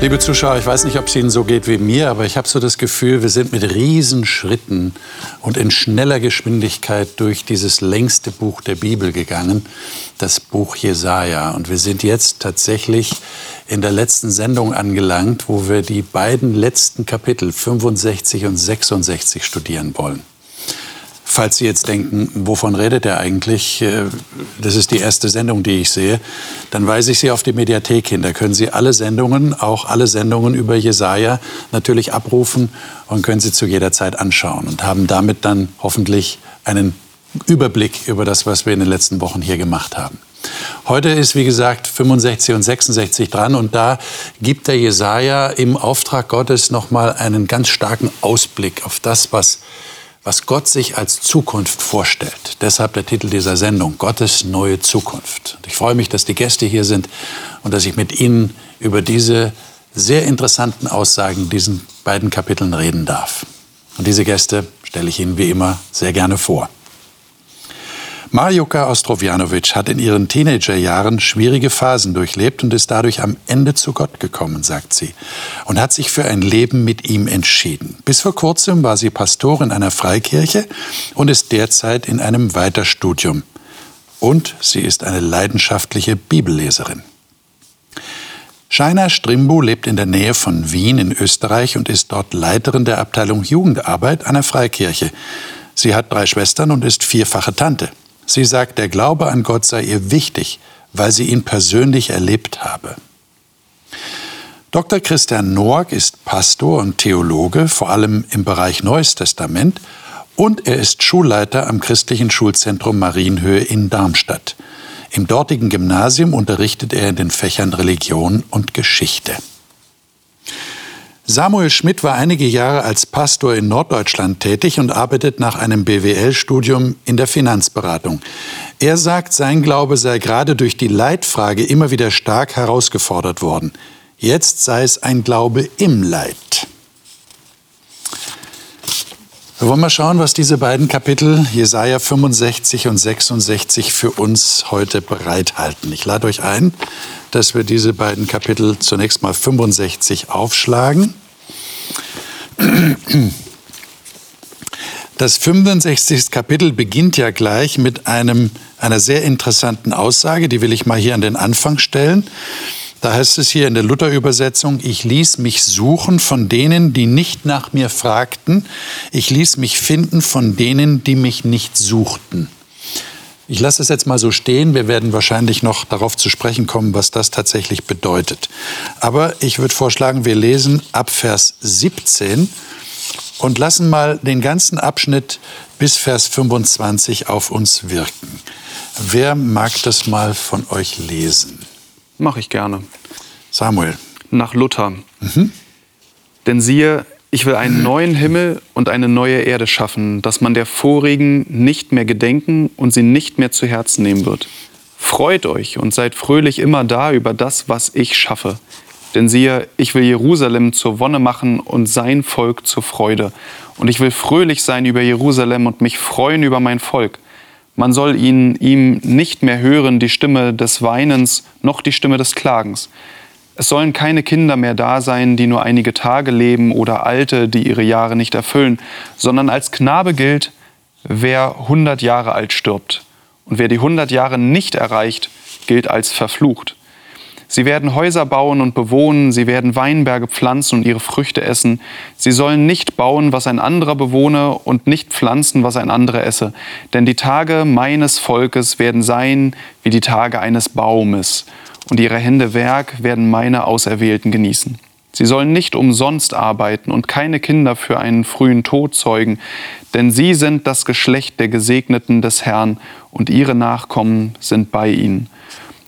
Liebe Zuschauer, ich weiß nicht, ob es Ihnen so geht wie mir, aber ich habe so das Gefühl, wir sind mit Riesenschritten und in schneller Geschwindigkeit durch dieses längste Buch der Bibel gegangen, das Buch Jesaja. Und wir sind jetzt tatsächlich in der letzten Sendung angelangt, wo wir die beiden letzten Kapitel 65 und 66 studieren wollen. Falls Sie jetzt denken, wovon redet er eigentlich? Äh, das ist die erste Sendung, die ich sehe. Dann weise ich Sie auf die Mediathek hin. Da können Sie alle Sendungen, auch alle Sendungen über Jesaja, natürlich abrufen und können Sie zu jeder Zeit anschauen und haben damit dann hoffentlich einen Überblick über das, was wir in den letzten Wochen hier gemacht haben. Heute ist, wie gesagt, 65 und 66 dran und da gibt der Jesaja im Auftrag Gottes nochmal einen ganz starken Ausblick auf das, was was Gott sich als Zukunft vorstellt. Deshalb der Titel dieser Sendung, Gottes neue Zukunft. Ich freue mich, dass die Gäste hier sind und dass ich mit Ihnen über diese sehr interessanten Aussagen diesen beiden Kapiteln reden darf. Und diese Gäste stelle ich Ihnen wie immer sehr gerne vor. Marjuka Ostrovjanovic hat in ihren Teenagerjahren schwierige Phasen durchlebt und ist dadurch am Ende zu Gott gekommen, sagt sie, und hat sich für ein Leben mit ihm entschieden. Bis vor kurzem war sie Pastorin einer Freikirche und ist derzeit in einem Weiterstudium. Und sie ist eine leidenschaftliche Bibelleserin. Shaina Strimbu lebt in der Nähe von Wien in Österreich und ist dort Leiterin der Abteilung Jugendarbeit einer Freikirche. Sie hat drei Schwestern und ist vierfache Tante. Sie sagt, der Glaube an Gott sei ihr wichtig, weil sie ihn persönlich erlebt habe. Dr. Christian Noack ist Pastor und Theologe, vor allem im Bereich Neues Testament, und er ist Schulleiter am christlichen Schulzentrum Marienhöhe in Darmstadt. Im dortigen Gymnasium unterrichtet er in den Fächern Religion und Geschichte. Samuel Schmidt war einige Jahre als Pastor in Norddeutschland tätig und arbeitet nach einem BWL-Studium in der Finanzberatung. Er sagt, sein Glaube sei gerade durch die Leitfrage immer wieder stark herausgefordert worden. Jetzt sei es ein Glaube im Leid. Wir wollen mal schauen, was diese beiden Kapitel, Jesaja 65 und 66, für uns heute bereithalten. Ich lade euch ein, dass wir diese beiden Kapitel zunächst mal 65 aufschlagen. Das 65. Kapitel beginnt ja gleich mit einem, einer sehr interessanten Aussage, die will ich mal hier an den Anfang stellen. Da heißt es hier in der Luther-Übersetzung, ich ließ mich suchen von denen, die nicht nach mir fragten. Ich ließ mich finden von denen, die mich nicht suchten. Ich lasse es jetzt mal so stehen. Wir werden wahrscheinlich noch darauf zu sprechen kommen, was das tatsächlich bedeutet. Aber ich würde vorschlagen, wir lesen ab Vers 17 und lassen mal den ganzen Abschnitt bis Vers 25 auf uns wirken. Wer mag das mal von euch lesen? Mache ich gerne. Samuel. Nach Luther. Mhm. Denn siehe, ich will einen neuen Himmel und eine neue Erde schaffen, dass man der vorigen nicht mehr gedenken und sie nicht mehr zu Herzen nehmen wird. Freut euch und seid fröhlich immer da über das, was ich schaffe. Denn siehe, ich will Jerusalem zur Wonne machen und sein Volk zur Freude. Und ich will fröhlich sein über Jerusalem und mich freuen über mein Volk. Man soll ihn, ihm nicht mehr hören die Stimme des Weinens noch die Stimme des Klagens. Es sollen keine Kinder mehr da sein, die nur einige Tage leben oder Alte, die ihre Jahre nicht erfüllen, sondern als Knabe gilt, wer 100 Jahre alt stirbt. Und wer die 100 Jahre nicht erreicht, gilt als verflucht. Sie werden Häuser bauen und bewohnen, sie werden Weinberge pflanzen und ihre Früchte essen. Sie sollen nicht bauen, was ein anderer bewohne, und nicht pflanzen, was ein anderer esse. Denn die Tage meines Volkes werden sein wie die Tage eines Baumes, und ihre Hände Werk werden meine Auserwählten genießen. Sie sollen nicht umsonst arbeiten und keine Kinder für einen frühen Tod zeugen, denn sie sind das Geschlecht der Gesegneten des Herrn, und ihre Nachkommen sind bei ihnen.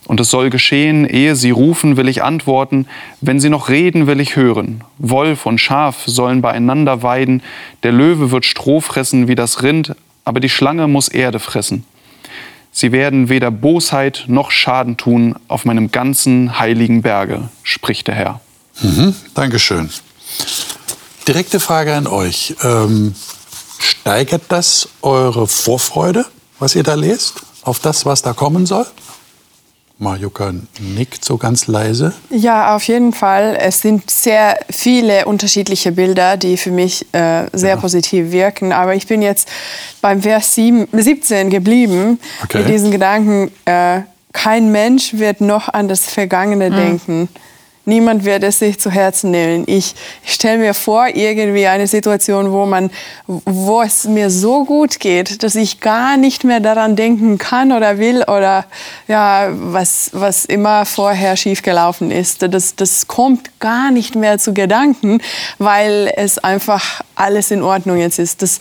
Und es soll geschehen, ehe sie rufen, will ich antworten, wenn sie noch reden, will ich hören. Wolf und Schaf sollen beieinander weiden, der Löwe wird Stroh fressen wie das Rind, aber die Schlange muss Erde fressen. Sie werden weder Bosheit noch Schaden tun auf meinem ganzen heiligen Berge, spricht der Herr. Mhm, Dankeschön. Direkte Frage an euch. Ähm, steigert das eure Vorfreude, was ihr da lest, auf das, was da kommen soll? Marjuka nickt so ganz leise. Ja, auf jeden Fall. Es sind sehr viele unterschiedliche Bilder, die für mich äh, sehr ja. positiv wirken. Aber ich bin jetzt beim Vers 7, 17 geblieben okay. mit diesen Gedanken, äh, kein Mensch wird noch an das Vergangene mhm. denken. Niemand wird es sich zu Herzen nehmen. Ich, stelle mir vor, irgendwie eine Situation, wo, man, wo es mir so gut geht, dass ich gar nicht mehr daran denken kann oder will oder ja, was, was immer vorher schiefgelaufen ist. Das, das kommt gar nicht mehr zu Gedanken, weil es einfach alles in Ordnung jetzt ist. Das,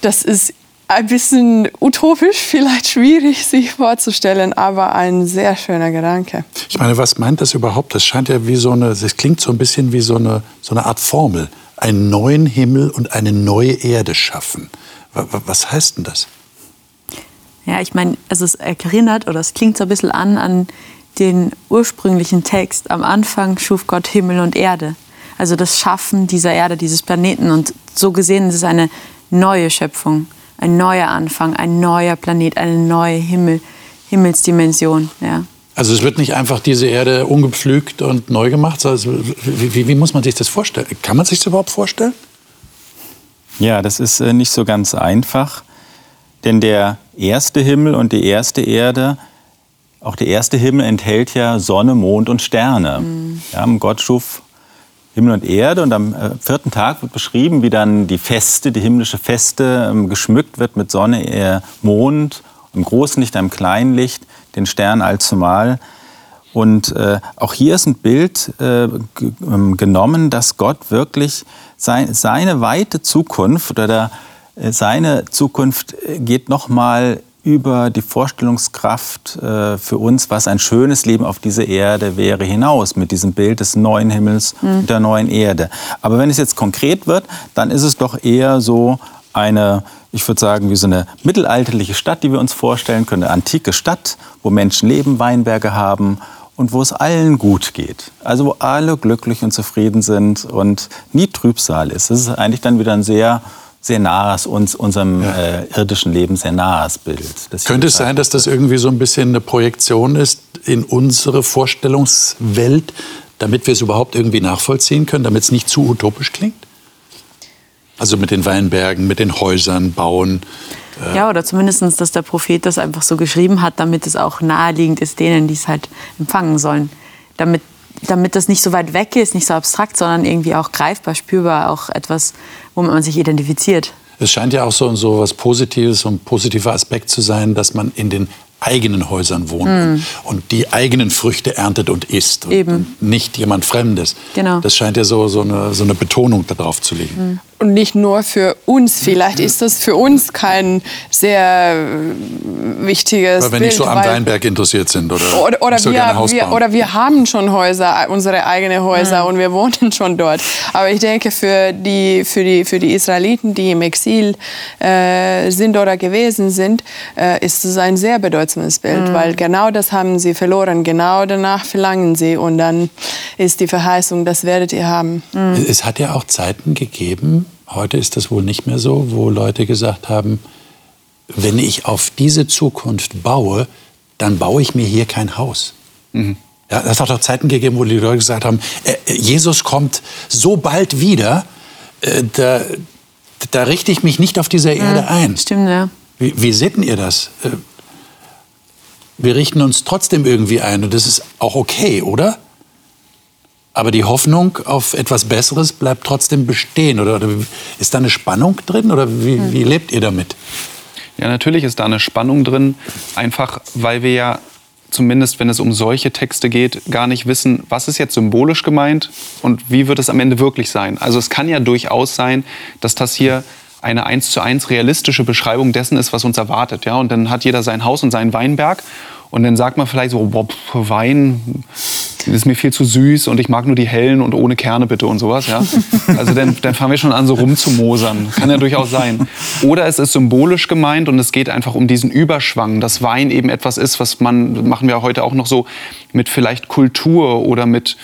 das ist ein bisschen utopisch, vielleicht schwierig sich vorzustellen, aber ein sehr schöner Gedanke. Ich meine, was meint das überhaupt? Das scheint ja wie so eine, das klingt so ein bisschen wie so eine, so eine Art Formel. Einen neuen Himmel und eine neue Erde schaffen. Was heißt denn das? Ja, ich meine, also es erinnert oder es klingt so ein bisschen an an den ursprünglichen Text. Am Anfang schuf Gott Himmel und Erde. Also das Schaffen dieser Erde, dieses Planeten. Und so gesehen ist es eine neue Schöpfung ein neuer Anfang, ein neuer Planet, eine neue Himmel, Himmelsdimension. Ja. Also es wird nicht einfach diese Erde ungepflügt und neu gemacht. Also wie, wie, wie, muss man sich das vorstellen? Kann man sich das überhaupt vorstellen? Ja, das ist äh, nicht so ganz einfach. Denn der erste Himmel und die erste Erde, auch der erste Himmel enthält ja Sonne, Mond und Sterne. Mhm. Ja, Gott schuf Himmel und Erde. Und am äh, vierten Tag wird beschrieben, wie dann die Feste, die himmlische Feste, ähm, geschmückt wird mit Sonne, Mond, im großen Licht, einem kleinen Licht, den Stern allzumal. Und äh, auch hier ist ein Bild äh, ähm, genommen, dass Gott wirklich sein, seine weite Zukunft oder der, äh, seine Zukunft äh, geht noch mal über die Vorstellungskraft äh, für uns, was ein schönes Leben auf dieser Erde wäre, hinaus mit diesem Bild des neuen Himmels mhm. und der neuen Erde. Aber wenn es jetzt konkret wird, dann ist es doch eher so eine, ich würde sagen, wie so eine mittelalterliche Stadt, die wir uns vorstellen können, eine antike Stadt, wo Menschen leben, Weinberge haben und wo es allen gut geht. Also wo alle glücklich und zufrieden sind und nie Trübsal ist. Das ist eigentlich dann wieder ein sehr sehr nahes uns, unserem ja. äh, irdischen Leben sehr nahes Bild. Könnte es sein, dass das irgendwie so ein bisschen eine Projektion ist in unsere Vorstellungswelt, damit wir es überhaupt irgendwie nachvollziehen können, damit es nicht zu utopisch klingt? Also mit den Weinbergen, mit den Häusern bauen. Äh ja, oder zumindest, dass der Prophet das einfach so geschrieben hat, damit es auch naheliegend ist denen, die es halt empfangen sollen. Damit damit das nicht so weit weg ist, nicht so abstrakt, sondern irgendwie auch greifbar, spürbar, auch etwas, womit man sich identifiziert. Es scheint ja auch so, so was Positives, ein positiver Aspekt zu sein, dass man in den eigenen Häusern wohnt mm. und die eigenen Früchte erntet und isst und, und nicht jemand Fremdes. Genau. Das scheint ja so, so, eine, so eine Betonung darauf zu legen. Mm und nicht nur für uns. Vielleicht ist das für uns kein sehr äh, wichtiges Weil wir nicht so am Weinberg interessiert sind oder, oder, oder so wir, wir, oder wir haben schon Häuser, unsere eigenen Häuser mhm. und wir wohnen schon dort. Aber ich denke, für die, für die, für die Israeliten, die im Exil äh, sind oder gewesen sind, äh, ist es ein sehr bedeutsames Bild, mhm. weil genau das haben sie verloren, genau danach verlangen sie und dann ist die Verheißung, das werdet ihr haben. Mhm. Es hat ja auch Zeiten gegeben, Heute ist das wohl nicht mehr so, wo Leute gesagt haben, wenn ich auf diese Zukunft baue, dann baue ich mir hier kein Haus. Mhm. Ja, das hat auch Zeiten gegeben, wo die Leute gesagt haben, äh, äh, Jesus kommt so bald wieder, äh, da, da, richte ich mich nicht auf dieser Erde ja, ein. Stimmt, ja. Wie, wie seht ihr das? Wir richten uns trotzdem irgendwie ein und das ist auch okay, oder? Aber die Hoffnung auf etwas Besseres bleibt trotzdem bestehen. Oder, oder ist da eine Spannung drin oder wie, hm. wie lebt ihr damit? Ja, natürlich ist da eine Spannung drin, einfach weil wir ja zumindest wenn es um solche Texte geht, gar nicht wissen, was ist jetzt symbolisch gemeint und wie wird es am Ende wirklich sein. Also es kann ja durchaus sein, dass das hier eine eins zu eins realistische Beschreibung dessen ist, was uns erwartet. Ja? Und dann hat jeder sein Haus und seinen Weinberg und dann sagt man vielleicht so, boah, Wein ist mir viel zu süß und ich mag nur die hellen und ohne Kerne bitte und sowas. Ja? Also dann, dann fangen wir schon an, so rumzumosern. Kann ja durchaus sein. Oder es ist symbolisch gemeint und es geht einfach um diesen Überschwang, dass Wein eben etwas ist, was man, machen wir heute auch noch so, mit vielleicht Kultur oder mit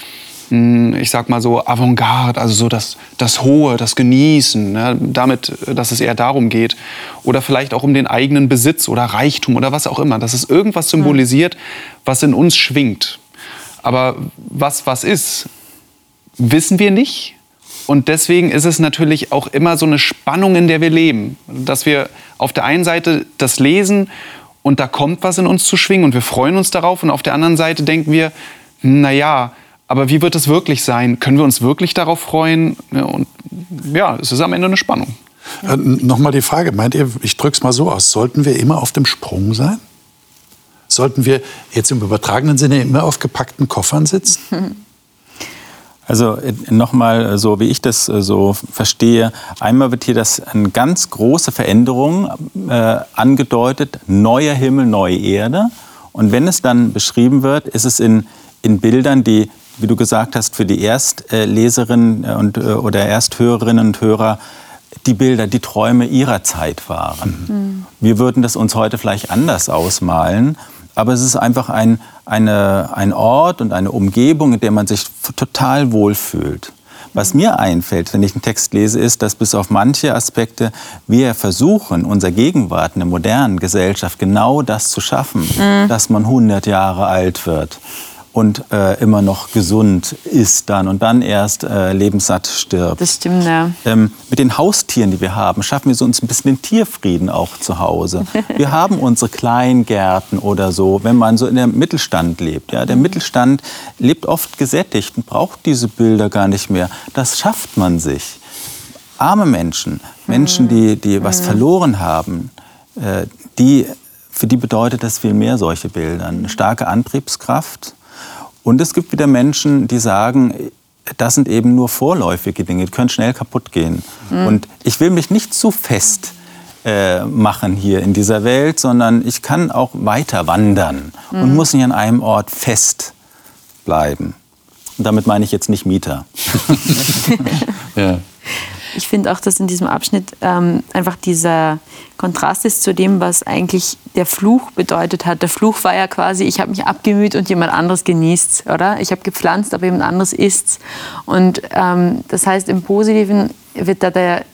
ich sag mal so, Avantgarde, also so das, das Hohe, das Genießen, ne? damit, dass es eher darum geht. Oder vielleicht auch um den eigenen Besitz oder Reichtum oder was auch immer. Dass es irgendwas symbolisiert, was in uns schwingt. Aber was was ist, wissen wir nicht. Und deswegen ist es natürlich auch immer so eine Spannung, in der wir leben. Dass wir auf der einen Seite das lesen und da kommt was in uns zu schwingen und wir freuen uns darauf. Und auf der anderen Seite denken wir, naja, aber wie wird es wirklich sein? Können wir uns wirklich darauf freuen? Und ja, es ist am Ende eine Spannung. Äh, Nochmal die Frage, meint ihr, ich drücke es mal so aus, sollten wir immer auf dem Sprung sein? Sollten wir jetzt im übertragenen Sinne immer auf gepackten Koffern sitzen? Also äh, nochmal, äh, so wie ich das äh, so verstehe, einmal wird hier das eine ganz große Veränderung äh, angedeutet, neuer Himmel, neue Erde. Und wenn es dann beschrieben wird, ist es in, in Bildern, die, wie du gesagt hast, für die Erstleserinnen und, oder Ersthörerinnen und Hörer die Bilder, die Träume ihrer Zeit waren. Mhm. Wir würden das uns heute vielleicht anders ausmalen aber es ist einfach ein, eine, ein Ort und eine Umgebung, in der man sich total wohlfühlt. Was mir einfällt, wenn ich einen Text lese, ist, dass bis auf manche Aspekte wir versuchen, unserer Gegenwart in der modernen Gesellschaft genau das zu schaffen, mhm. dass man 100 Jahre alt wird und äh, immer noch gesund ist dann und dann erst äh, lebenssatt stirbt. Das stimmt, ja. Ähm, mit den Haustieren, die wir haben, schaffen wir so uns ein bisschen den Tierfrieden auch zu Hause. wir haben unsere Kleingärten oder so, wenn man so in der Mittelstand lebt. Ja? Der mhm. Mittelstand lebt oft gesättigt und braucht diese Bilder gar nicht mehr. Das schafft man sich. Arme Menschen, Menschen, die, die was mhm. verloren haben, äh, die, für die bedeutet das viel mehr solche Bilder. Eine starke Antriebskraft, und es gibt wieder Menschen, die sagen, das sind eben nur vorläufige Dinge, die können schnell kaputt gehen. Mhm. Und ich will mich nicht zu fest äh, machen hier in dieser Welt, sondern ich kann auch weiter wandern mhm. und muss nicht an einem Ort fest bleiben. Und damit meine ich jetzt nicht Mieter. ja. Ich finde auch, dass in diesem Abschnitt ähm, einfach dieser Kontrast ist zu dem, was eigentlich der Fluch bedeutet hat. Der Fluch war ja quasi, ich habe mich abgemüht und jemand anderes genießt, oder? Ich habe gepflanzt, aber jemand anderes isst. Und ähm, das heißt, im Positiven wird da der,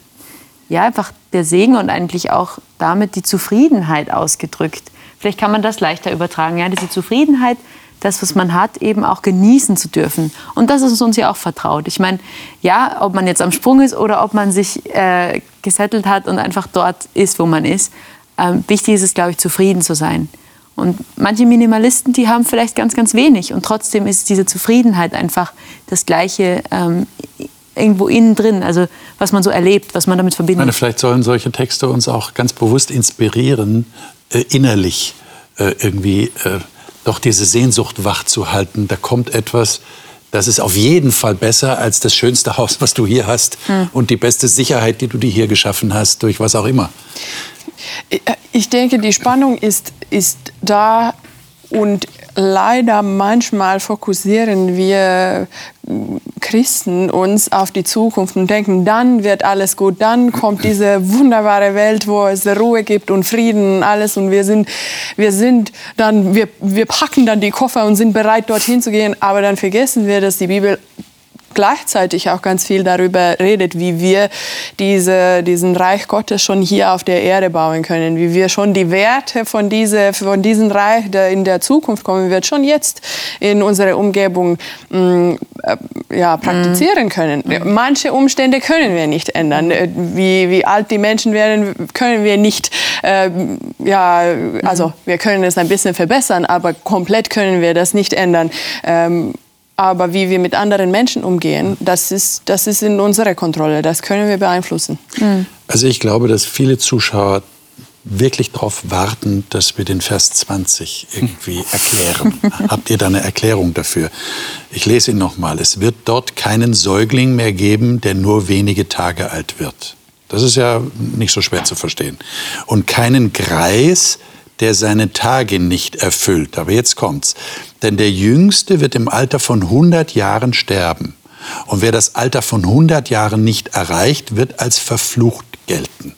ja, einfach der Segen und eigentlich auch damit die Zufriedenheit ausgedrückt. Vielleicht kann man das leichter übertragen, ja, diese Zufriedenheit das, was man hat, eben auch genießen zu dürfen. Und das ist uns ja auch vertraut. Ich meine, ja, ob man jetzt am Sprung ist oder ob man sich äh, gesettelt hat und einfach dort ist, wo man ist, ähm, wichtig ist es, glaube ich, zufrieden zu sein. Und manche Minimalisten, die haben vielleicht ganz, ganz wenig. Und trotzdem ist diese Zufriedenheit einfach das Gleiche ähm, irgendwo innen drin, also was man so erlebt, was man damit verbindet. Ich meine, vielleicht sollen solche Texte uns auch ganz bewusst inspirieren, äh, innerlich äh, irgendwie äh, doch diese Sehnsucht wach zu halten. Da kommt etwas, das ist auf jeden Fall besser als das schönste Haus, was du hier hast hm. und die beste Sicherheit, die du dir hier geschaffen hast, durch was auch immer. Ich denke, die Spannung ist, ist da und leider manchmal fokussieren wir Christen uns auf die Zukunft und denken, dann wird alles gut, dann kommt diese wunderbare Welt, wo es Ruhe gibt und Frieden und alles. Und wir sind, wir sind dann, wir, wir packen dann die Koffer und sind bereit, dorthin zu gehen, aber dann vergessen wir, dass die Bibel gleichzeitig auch ganz viel darüber redet, wie wir diese, diesen Reich Gottes schon hier auf der Erde bauen können, wie wir schon die Werte von, diese, von diesem Reich, der in der Zukunft kommen wird, schon jetzt in unserer Umgebung mh, mm, äh, ja, praktizieren können. Mhm. Manche Umstände können wir nicht ändern. Äh, wie, wie alt die Menschen werden, können wir nicht, äh, ja, also wir können es ein bisschen verbessern, aber komplett können wir das nicht ändern. Ähm, aber wie wir mit anderen Menschen umgehen, das ist, das ist in unserer Kontrolle. Das können wir beeinflussen. Mhm. Also ich glaube, dass viele Zuschauer wirklich darauf warten, dass wir den Vers 20 irgendwie erklären. Habt ihr da eine Erklärung dafür? Ich lese ihn nochmal. Es wird dort keinen Säugling mehr geben, der nur wenige Tage alt wird. Das ist ja nicht so schwer zu verstehen. Und keinen Greis, der seine Tage nicht erfüllt. Aber jetzt kommt's. Denn der Jüngste wird im Alter von 100 Jahren sterben. Und wer das Alter von 100 Jahren nicht erreicht, wird als verflucht gelten.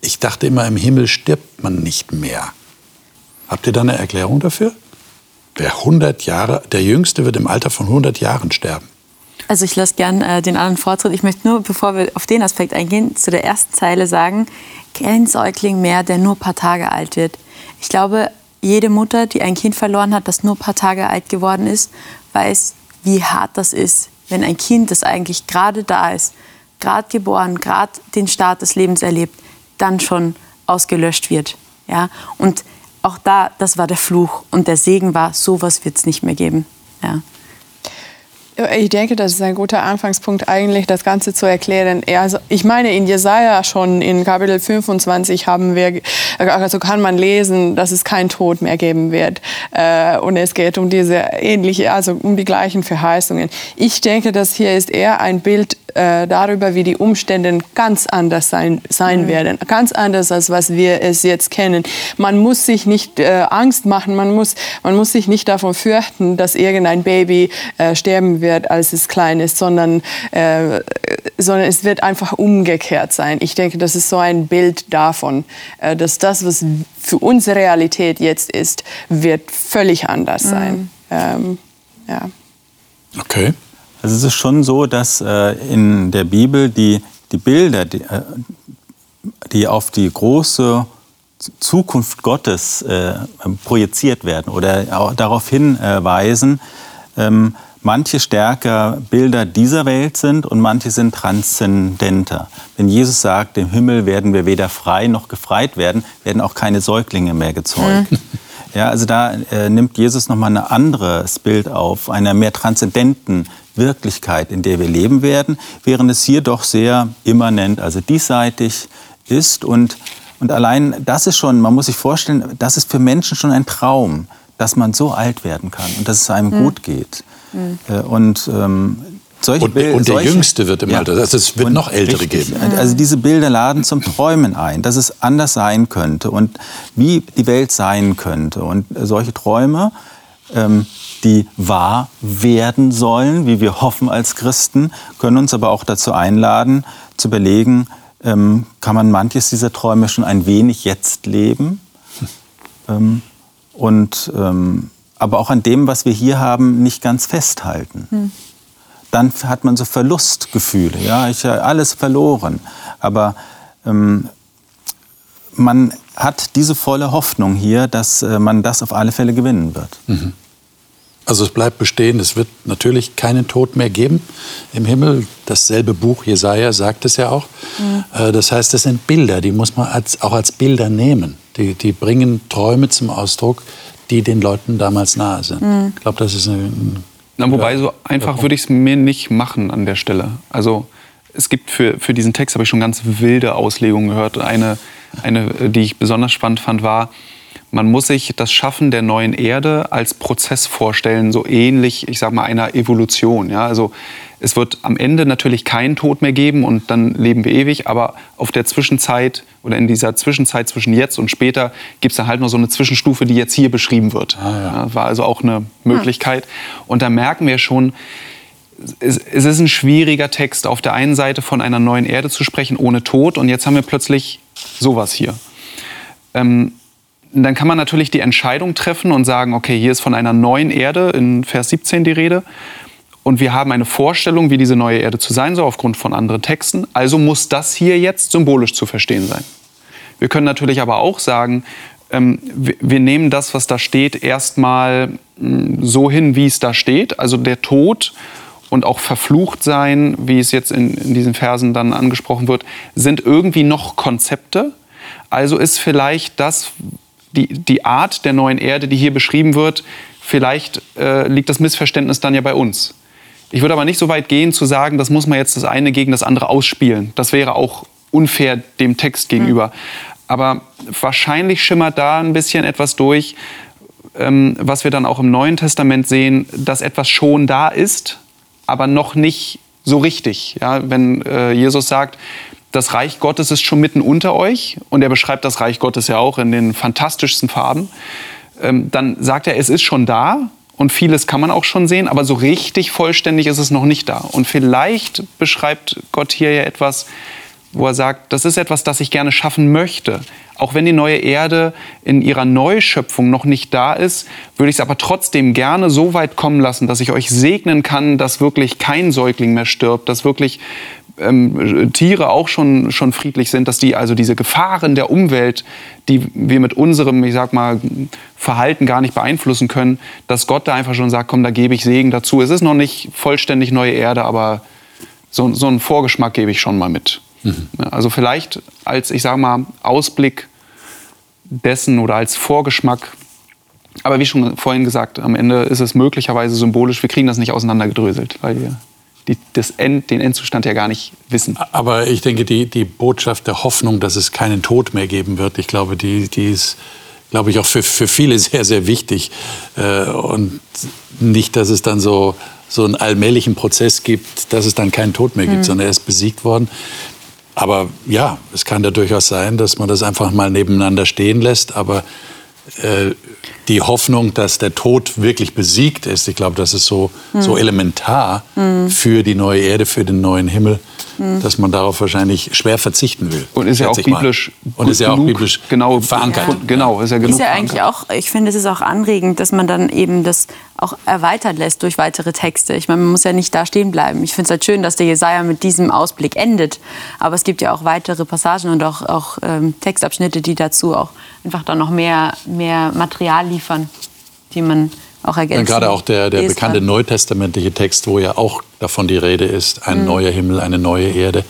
Ich dachte immer, im Himmel stirbt man nicht mehr. Habt ihr da eine Erklärung dafür? Wer 100 Jahre, der Jüngste wird im Alter von 100 Jahren sterben. Also ich lasse gern äh, den anderen Vortritt. Ich möchte nur, bevor wir auf den Aspekt eingehen, zu der ersten Zeile sagen, kein Säugling mehr, der nur ein paar Tage alt wird. Ich glaube, jede Mutter, die ein Kind verloren hat, das nur ein paar Tage alt geworden ist, weiß, wie hart das ist, wenn ein Kind, das eigentlich gerade da ist, gerade geboren, gerade den Start des Lebens erlebt, dann schon ausgelöscht wird. Ja? Und auch da, das war der Fluch. Und der Segen war, sowas wird es nicht mehr geben. Ja. Ich denke, das ist ein guter Anfangspunkt, eigentlich das Ganze zu erklären. Also, ich meine, in Jesaja schon in Kapitel 25 haben wir, also kann man lesen, dass es keinen Tod mehr geben wird. Äh, und es geht um diese ähnliche, also um die gleichen Verheißungen. Ich denke, das hier ist eher ein Bild äh, darüber, wie die Umstände ganz anders sein, sein mhm. werden. Ganz anders, als was wir es jetzt kennen. Man muss sich nicht äh, Angst machen, man muss, man muss sich nicht davon fürchten, dass irgendein Baby äh, sterben wird, als es klein ist, sondern, äh, sondern es wird einfach umgekehrt sein. Ich denke, das ist so ein Bild davon, äh, dass das, was für unsere Realität jetzt ist, wird völlig anders sein. Mhm. Ähm, ja. Okay. Also es ist schon so, dass äh, in der Bibel die, die Bilder, die, äh, die auf die große Zukunft Gottes äh, projiziert werden oder auch darauf hinweisen, ähm, manche stärker Bilder dieser Welt sind und manche sind transzendenter. Wenn Jesus sagt, im Himmel werden wir weder frei noch gefreit werden, werden auch keine Säuglinge mehr gezeugt. Mhm. Ja, also da äh, nimmt Jesus nochmal ein anderes Bild auf, einer mehr transzendenten Wirklichkeit, in der wir leben werden, während es hier doch sehr immanent, also diesseitig ist. Und, und allein das ist schon, man muss sich vorstellen, das ist für Menschen schon ein Traum, dass man so alt werden kann und dass es einem mhm. gut geht. Mhm. Und ähm, solche und, Bilder, und der solche, Jüngste wird im ja, Alter, also es wird noch Ältere richtig, geben. Also diese Bilder laden zum Träumen ein, dass es anders sein könnte und wie die Welt sein könnte. Und solche Träume ähm, die wahr werden sollen, wie wir hoffen als Christen, können uns aber auch dazu einladen, zu überlegen, ähm, kann man manches dieser Träume schon ein wenig jetzt leben? Ähm, und ähm, aber auch an dem, was wir hier haben, nicht ganz festhalten. Hm. Dann hat man so Verlustgefühle. Ja, ich habe alles verloren. Aber ähm, man hat diese volle Hoffnung hier, dass äh, man das auf alle Fälle gewinnen wird. Mhm. Also es bleibt bestehen, es wird natürlich keinen Tod mehr geben im Himmel. Dasselbe Buch, Jesaja, sagt es ja auch. Mhm. Das heißt, das sind Bilder, die muss man als, auch als Bilder nehmen. Die, die bringen Träume zum Ausdruck, die den Leuten damals nahe sind. Mhm. Ich glaube, das ist ein, Na, Wobei, so einfach würde ich es mir nicht machen an der Stelle. Also es gibt für, für diesen Text, habe ich schon ganz wilde Auslegungen gehört. Eine, eine, die ich besonders spannend fand, war, man muss sich das Schaffen der neuen Erde als Prozess vorstellen, so ähnlich, ich sag mal, einer Evolution. Ja? Also es wird am Ende natürlich keinen Tod mehr geben und dann leben wir ewig, aber auf der Zwischenzeit oder in dieser Zwischenzeit zwischen jetzt und später gibt es dann halt noch so eine Zwischenstufe, die jetzt hier beschrieben wird. Ah, ja. Ja, war also auch eine Möglichkeit. Und da merken wir schon, es, ist ein schwieriger Text, auf der einen Seite von einer neuen Erde zu sprechen ohne Tod und jetzt haben wir plötzlich sowas hier. Ähm, dann kann man natürlich die Entscheidung treffen und sagen, okay, hier ist von einer neuen Erde in Vers 17 die Rede. Und wir haben eine Vorstellung, wie diese neue Erde zu sein soll, aufgrund von anderen Texten. Also muss das hier jetzt symbolisch zu verstehen sein. Wir können natürlich aber auch sagen, ähm, wir nehmen das, was da steht, erstmal mm, so hin, wie es da steht. Also der Tod und auch verflucht sein, wie es jetzt in, in diesen Versen dann angesprochen wird, sind irgendwie noch Konzepte. Also ist vielleicht das, die, die Art der neuen Erde, die hier beschrieben wird, vielleicht äh, liegt das Missverständnis dann ja bei uns. Ich würde aber nicht so weit gehen zu sagen, das muss man jetzt das eine gegen das andere ausspielen. Das wäre auch unfair dem Text gegenüber. Mhm. Aber wahrscheinlich schimmert da ein bisschen etwas durch, ähm, was wir dann auch im Neuen Testament sehen, dass etwas schon da ist, aber noch nicht so richtig. Ja, wenn äh, Jesus sagt, das Reich Gottes ist schon mitten unter euch. Und er beschreibt das Reich Gottes ja auch in den fantastischsten Farben, ähm, dann sagt er, es ist schon da. Und vieles kann man auch schon sehen, aber so richtig vollständig ist es noch nicht da. Und vielleicht beschreibt Gott hier ja etwas, wo er sagt, das ist etwas, das ich gerne schaffen möchte, auch wenn die neue Erde in ihrer Neuschöpfung noch nicht da ist, würde ich es aber trotzdem gerne so weit kommen lassen, dass ich euch segnen kann, dass wirklich kein Säugling mehr stirbt, dass wirklich ähm, Tiere auch schon, schon friedlich sind, dass die also diese Gefahren der Umwelt, die wir mit unserem, ich sag mal, Verhalten gar nicht beeinflussen können, dass Gott da einfach schon sagt, komm, da gebe ich Segen dazu. Es ist noch nicht vollständig neue Erde, aber so, so einen Vorgeschmack gebe ich schon mal mit. Mhm. Also vielleicht als, ich sag mal, Ausblick dessen oder als Vorgeschmack. Aber wie schon vorhin gesagt, am Ende ist es möglicherweise symbolisch, wir kriegen das nicht auseinandergedröselt, weil wir die, End, den Endzustand ja gar nicht wissen. Aber ich denke, die, die Botschaft der Hoffnung, dass es keinen Tod mehr geben wird, ich glaube, die, die ist, glaube ich, auch für, für viele sehr, sehr wichtig. Äh, und nicht, dass es dann so, so einen allmählichen Prozess gibt, dass es dann keinen Tod mehr gibt, mhm. sondern er ist besiegt worden. Aber ja, es kann ja durchaus sein, dass man das einfach mal nebeneinander stehen lässt. Aber die Hoffnung, dass der Tod wirklich besiegt ist, ich glaube, das ist so, mhm. so elementar mhm. für die neue Erde, für den neuen Himmel, mhm. dass man darauf wahrscheinlich schwer verzichten will. Und ist ja auch biblisch und ist ja auch biblisch genau verankert. Ja. Genau, ist ja genug. Ist ja eigentlich auch, ich finde, es ist auch anregend, dass man dann eben das auch erweitert lässt durch weitere Texte. Ich meine, man muss ja nicht da stehen bleiben. Ich finde es halt schön, dass der Jesaja mit diesem Ausblick endet. Aber es gibt ja auch weitere Passagen und auch, auch ähm, Textabschnitte, die dazu auch einfach dann noch mehr, mehr Material liefern, die man auch ergänzen. Gerade auch der, der bekannte neutestamentliche Text, wo ja auch davon die Rede ist, ein mhm. neuer Himmel, eine neue Erde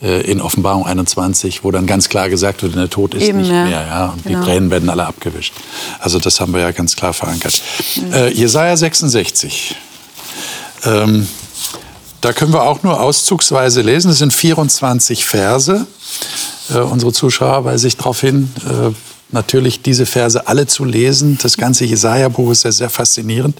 äh, in Offenbarung 21, wo dann ganz klar gesagt wird, der Tod ist Eben, nicht ja. mehr. Ja, und genau. die Tränen werden alle abgewischt. Also das haben wir ja ganz klar verankert. Mhm. Äh, Jesaja 66. Ähm, da können wir auch nur auszugsweise lesen. Es sind 24 Verse. Äh, unsere Zuschauer weisen sich darauf hin, äh, natürlich diese Verse alle zu lesen. Das ganze Jesaja-Buch ist ja sehr faszinierend.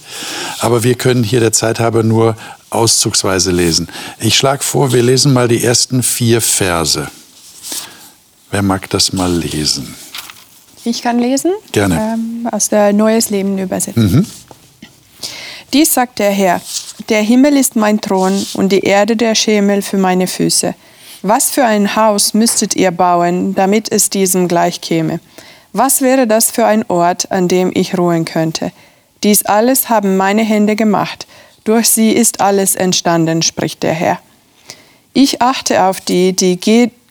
Aber wir können hier der Zeit halber nur auszugsweise lesen. Ich schlage vor, wir lesen mal die ersten vier Verse. Wer mag das mal lesen? Ich kann lesen. Gerne. Ähm, aus der Neues Leben Übersetzung. Mhm. Dies sagt der Herr: Der Himmel ist mein Thron und die Erde der Schemel für meine Füße. Was für ein Haus müsstet ihr bauen, damit es diesem gleichkäme? Was wäre das für ein Ort, an dem ich ruhen könnte? Dies alles haben meine Hände gemacht. Durch sie ist alles entstanden, spricht der Herr. Ich achte auf die, die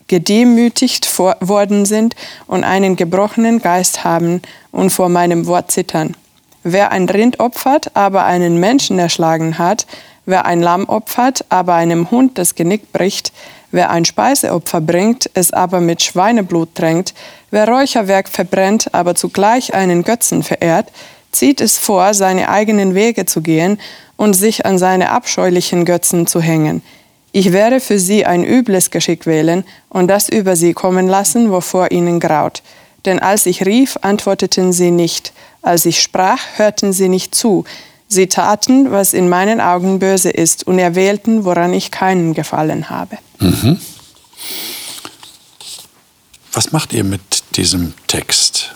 gedemütigt worden sind und einen gebrochenen Geist haben und vor meinem Wort zittern. Wer ein Rind opfert, aber einen Menschen erschlagen hat, wer ein Lamm opfert, aber einem Hund das Genick bricht, wer ein Speiseopfer bringt, es aber mit Schweineblut tränkt, wer Räucherwerk verbrennt, aber zugleich einen Götzen verehrt, zieht es vor, seine eigenen Wege zu gehen und sich an seine abscheulichen Götzen zu hängen. Ich werde für sie ein übles Geschick wählen und das über sie kommen lassen, wovor ihnen graut. Denn als ich rief, antworteten sie nicht. Als ich sprach, hörten sie nicht zu. Sie taten, was in meinen Augen böse ist, und erwählten, woran ich keinen Gefallen habe. Mhm. Was macht ihr mit diesem Text?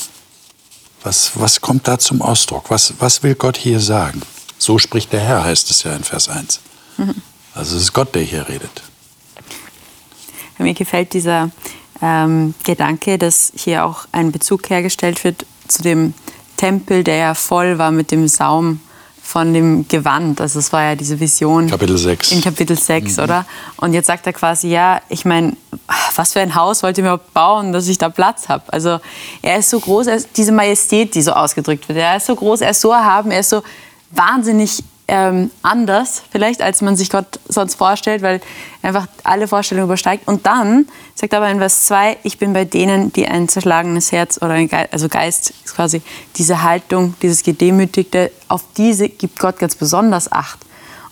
Was, was kommt da zum Ausdruck? Was, was will Gott hier sagen? So spricht der Herr, heißt es ja in Vers 1. Mhm. Also es ist Gott, der hier redet. Mir gefällt dieser ähm, Gedanke, dass hier auch ein Bezug hergestellt wird zu dem Tempel, der ja voll war mit dem Saum von dem Gewand. Also es war ja diese Vision. Kapitel 6. In Kapitel 6, mhm. oder? Und jetzt sagt er quasi, ja, ich meine, was für ein Haus wollt ihr mir bauen, dass ich da Platz habe? Also er ist so groß, ist diese Majestät, die so ausgedrückt wird. Er ist so groß, er ist so erhaben, er ist so wahnsinnig ähm, anders, vielleicht, als man sich Gott sonst vorstellt, weil einfach alle Vorstellungen übersteigt. Und dann sagt er aber in Vers 2, ich bin bei denen, die ein zerschlagenes Herz oder ein Geist, also Geist ist quasi diese Haltung, dieses Gedemütigte, auf diese gibt Gott ganz besonders Acht.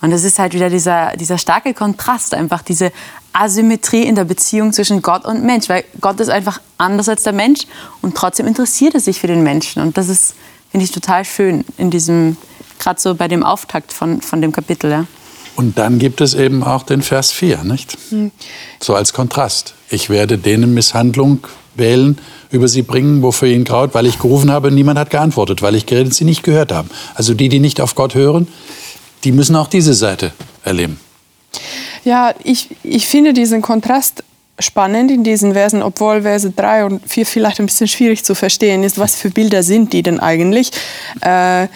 Und das ist halt wieder dieser, dieser starke Kontrast, einfach diese Asymmetrie in der Beziehung zwischen Gott und Mensch, weil Gott ist einfach anders als der Mensch und trotzdem interessiert er sich für den Menschen. Und das ist, finde ich, total schön in diesem, gerade so bei dem Auftakt von, von dem Kapitel. Ja. Und dann gibt es eben auch den Vers 4, nicht? Mhm. So als Kontrast. Ich werde denen Misshandlung wählen, über sie bringen, wofür ihnen graut, weil ich gerufen habe, niemand hat geantwortet, weil ich geredet, sie nicht gehört haben. Also die, die nicht auf Gott hören, die müssen auch diese Seite erleben. Ja, ich, ich finde diesen Kontrast spannend in diesen Versen, obwohl Verse 3 und 4 vielleicht ein bisschen schwierig zu verstehen ist, was für Bilder sind die denn eigentlich. Äh,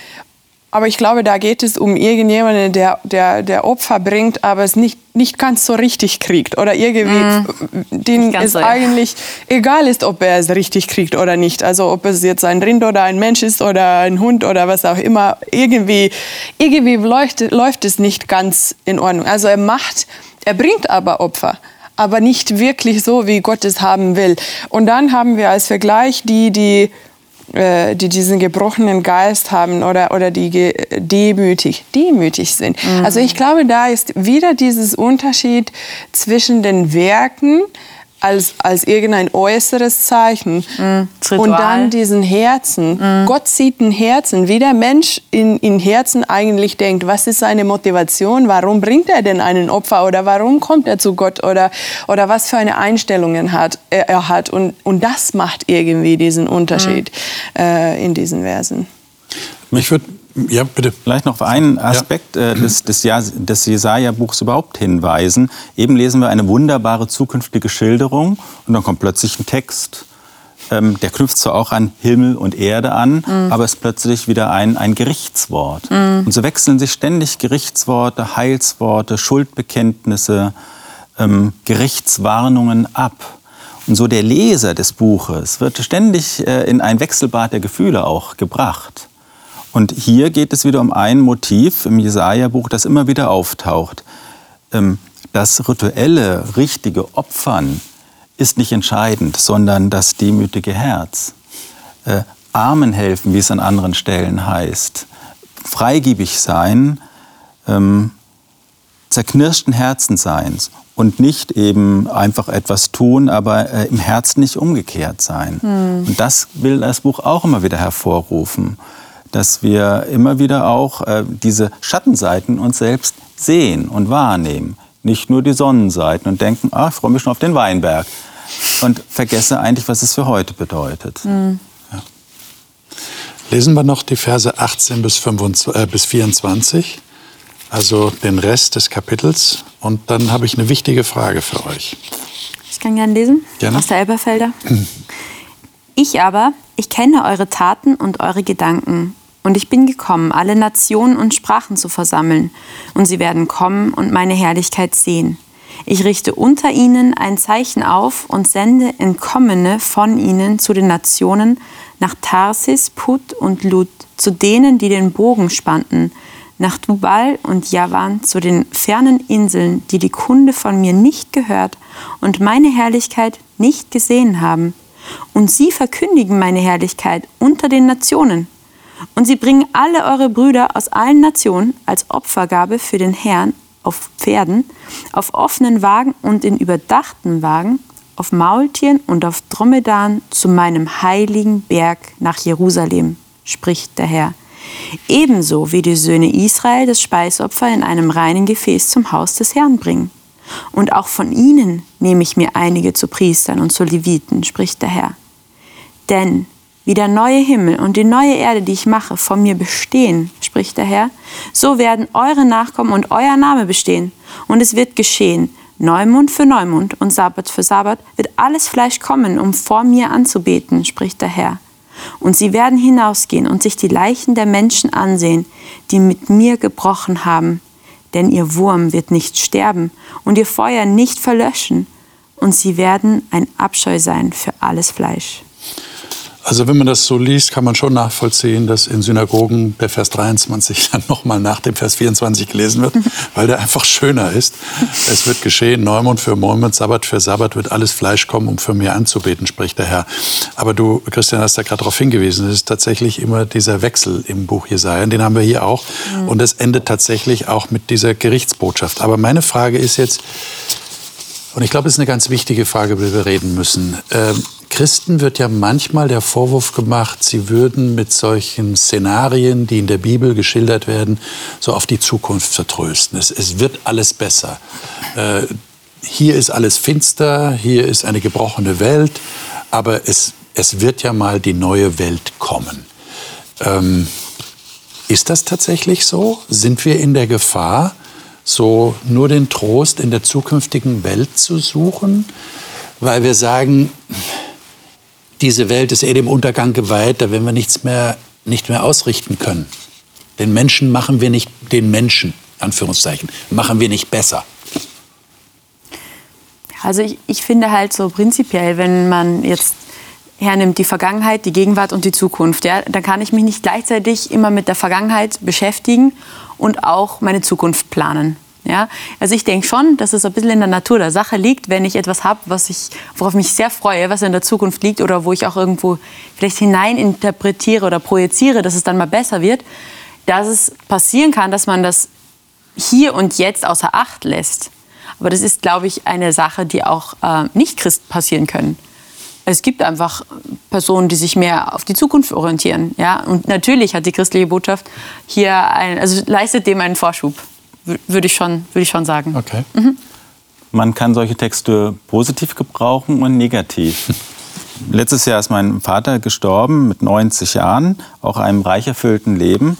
aber ich glaube, da geht es um irgendjemanden, der, der, der Opfer bringt, aber es nicht, nicht ganz so richtig kriegt. Oder irgendwie, mm, den es so, eigentlich ja. egal ist, ob er es richtig kriegt oder nicht. Also ob es jetzt ein Rind oder ein Mensch ist oder ein Hund oder was auch immer. Irgendwie, irgendwie läuft, läuft es nicht ganz in Ordnung. Also er macht, er bringt aber Opfer aber nicht wirklich so, wie Gott es haben will. Und dann haben wir als Vergleich die, die die diesen gebrochenen Geist haben oder, oder die demütig, demütig sind. Mhm. Also ich glaube, da ist wieder dieses Unterschied zwischen den Werken, als, als irgendein äußeres Zeichen. Mm, und dann diesen Herzen. Mm. Gott sieht ein Herzen, wie der Mensch in, in Herzen eigentlich denkt. Was ist seine Motivation? Warum bringt er denn einen Opfer? Oder warum kommt er zu Gott? Oder, oder was für eine Einstellung hat, er, er hat. Und, und das macht irgendwie diesen Unterschied mm. äh, in diesen Versen. Mich würde ja, bitte. Vielleicht noch auf einen Aspekt ja. äh, des, des, des Jesaja-Buchs überhaupt hinweisen. Eben lesen wir eine wunderbare zukünftige Schilderung und dann kommt plötzlich ein Text. Ähm, der knüpft zwar auch an Himmel und Erde an, mhm. aber ist plötzlich wieder ein, ein Gerichtswort. Mhm. Und so wechseln sich ständig Gerichtsworte, Heilsworte, Schuldbekenntnisse, ähm, Gerichtswarnungen ab. Und so der Leser des Buches wird ständig äh, in ein Wechselbad der Gefühle auch gebracht. Und hier geht es wieder um ein Motiv im Jesaja-Buch, das immer wieder auftaucht. Ähm, das rituelle, richtige Opfern ist nicht entscheidend, sondern das demütige Herz. Äh, Armen helfen, wie es an anderen Stellen heißt. Freigebig sein, ähm, zerknirschten Herzenseins und nicht eben einfach etwas tun, aber äh, im Herzen nicht umgekehrt sein. Hm. Und das will das Buch auch immer wieder hervorrufen dass wir immer wieder auch äh, diese Schattenseiten uns selbst sehen und wahrnehmen. Nicht nur die Sonnenseiten und denken, ach, ich freue mich schon auf den Weinberg. Und vergesse eigentlich, was es für heute bedeutet. Mhm. Ja. Lesen wir noch die Verse 18 bis, 25, äh, bis 24, also den Rest des Kapitels. Und dann habe ich eine wichtige Frage für euch. Ich kann gerne lesen, gerne. aus der Elberfelder. Ich aber, ich kenne eure Taten und eure Gedanken und ich bin gekommen, alle Nationen und Sprachen zu versammeln, und sie werden kommen und meine Herrlichkeit sehen. Ich richte unter ihnen ein Zeichen auf und sende Entkommene von ihnen zu den Nationen nach Tarsis, Put und Lut, zu denen, die den Bogen spannten, nach Dubal und Javan, zu den fernen Inseln, die die Kunde von mir nicht gehört und meine Herrlichkeit nicht gesehen haben. Und sie verkündigen meine Herrlichkeit unter den Nationen. Und sie bringen alle eure Brüder aus allen Nationen als Opfergabe für den Herrn auf Pferden, auf offenen Wagen und in überdachten Wagen, auf Maultieren und auf Dromedaren zu meinem heiligen Berg nach Jerusalem, spricht der Herr. Ebenso wie die Söhne Israel das Speisopfer in einem reinen Gefäß zum Haus des Herrn bringen. Und auch von ihnen nehme ich mir einige zu Priestern und zu Leviten, spricht der Herr. Denn wie der neue Himmel und die neue Erde, die ich mache, von mir bestehen, spricht der Herr, so werden eure Nachkommen und euer Name bestehen. Und es wird geschehen, Neumond für Neumond und Sabbat für Sabbat wird alles Fleisch kommen, um vor mir anzubeten, spricht der Herr. Und sie werden hinausgehen und sich die Leichen der Menschen ansehen, die mit mir gebrochen haben. Denn ihr Wurm wird nicht sterben und ihr Feuer nicht verlöschen. Und sie werden ein Abscheu sein für alles Fleisch. Also wenn man das so liest, kann man schon nachvollziehen, dass in Synagogen der Vers 23 dann nochmal nach dem Vers 24 gelesen wird, weil der einfach schöner ist. Es wird geschehen, Neumond für Neumond, Sabbat für Sabbat wird alles Fleisch kommen, um für mir anzubeten, spricht der Herr. Aber du, Christian, hast da gerade darauf hingewiesen, es ist tatsächlich immer dieser Wechsel im Buch Jesaja, den haben wir hier auch. Mhm. Und es endet tatsächlich auch mit dieser Gerichtsbotschaft. Aber meine Frage ist jetzt, und ich glaube, es ist eine ganz wichtige Frage, über die wir reden müssen. Ähm, Christen wird ja manchmal der Vorwurf gemacht, sie würden mit solchen Szenarien, die in der Bibel geschildert werden, so auf die Zukunft vertrösten. Es, es wird alles besser. Äh, hier ist alles finster, hier ist eine gebrochene Welt, aber es, es wird ja mal die neue Welt kommen. Ähm, ist das tatsächlich so? Sind wir in der Gefahr, so nur den Trost in der zukünftigen Welt zu suchen? weil wir sagen, diese Welt ist eh dem Untergang geweiht, da werden wir nichts mehr, nicht mehr ausrichten können. Den Menschen machen wir nicht, den Menschen, Anführungszeichen, machen wir nicht besser. Also ich, ich finde halt so prinzipiell, wenn man jetzt hernimmt, die Vergangenheit, die Gegenwart und die Zukunft, ja, dann kann ich mich nicht gleichzeitig immer mit der Vergangenheit beschäftigen und auch meine Zukunft planen. Ja? Also ich denke schon, dass es ein bisschen in der Natur der Sache liegt, wenn ich etwas habe, was ich, worauf ich mich sehr freue, was in der Zukunft liegt oder wo ich auch irgendwo vielleicht hineininterpretiere oder projiziere, dass es dann mal besser wird, dass es passieren kann, dass man das hier und jetzt außer Acht lässt. Aber das ist, glaube ich, eine Sache, die auch äh, nicht Christen passieren können. Es gibt einfach Personen, die sich mehr auf die Zukunft orientieren. Ja? Und natürlich hat die christliche Botschaft hier ein, also leistet dem einen Vorschub, würde ich, schon, würd ich schon sagen. Okay. Mhm. Man kann solche Texte positiv gebrauchen und negativ. Letztes Jahr ist mein Vater gestorben mit 90 Jahren, auch einem reich erfüllten Leben.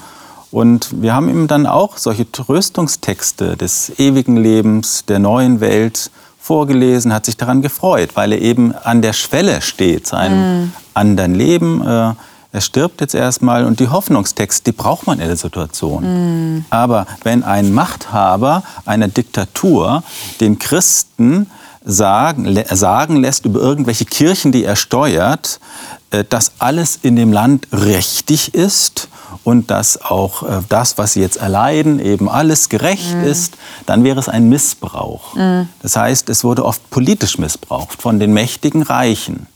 Und wir haben ihm dann auch solche Tröstungstexte des ewigen Lebens, der neuen Welt vorgelesen, hat sich daran gefreut, weil er eben an der Schwelle steht zu einem mm. anderen Leben. Äh, er stirbt jetzt erstmal und die Hoffnungstexte, die braucht man in der Situation. Mm. Aber wenn ein Machthaber einer Diktatur den Christen sagen, sagen lässt über irgendwelche Kirchen, die er steuert, äh, dass alles in dem Land richtig ist und dass auch äh, das, was sie jetzt erleiden, eben alles gerecht mhm. ist, dann wäre es ein Missbrauch. Mhm. Das heißt, es wurde oft politisch missbraucht von den mächtigen Reichen.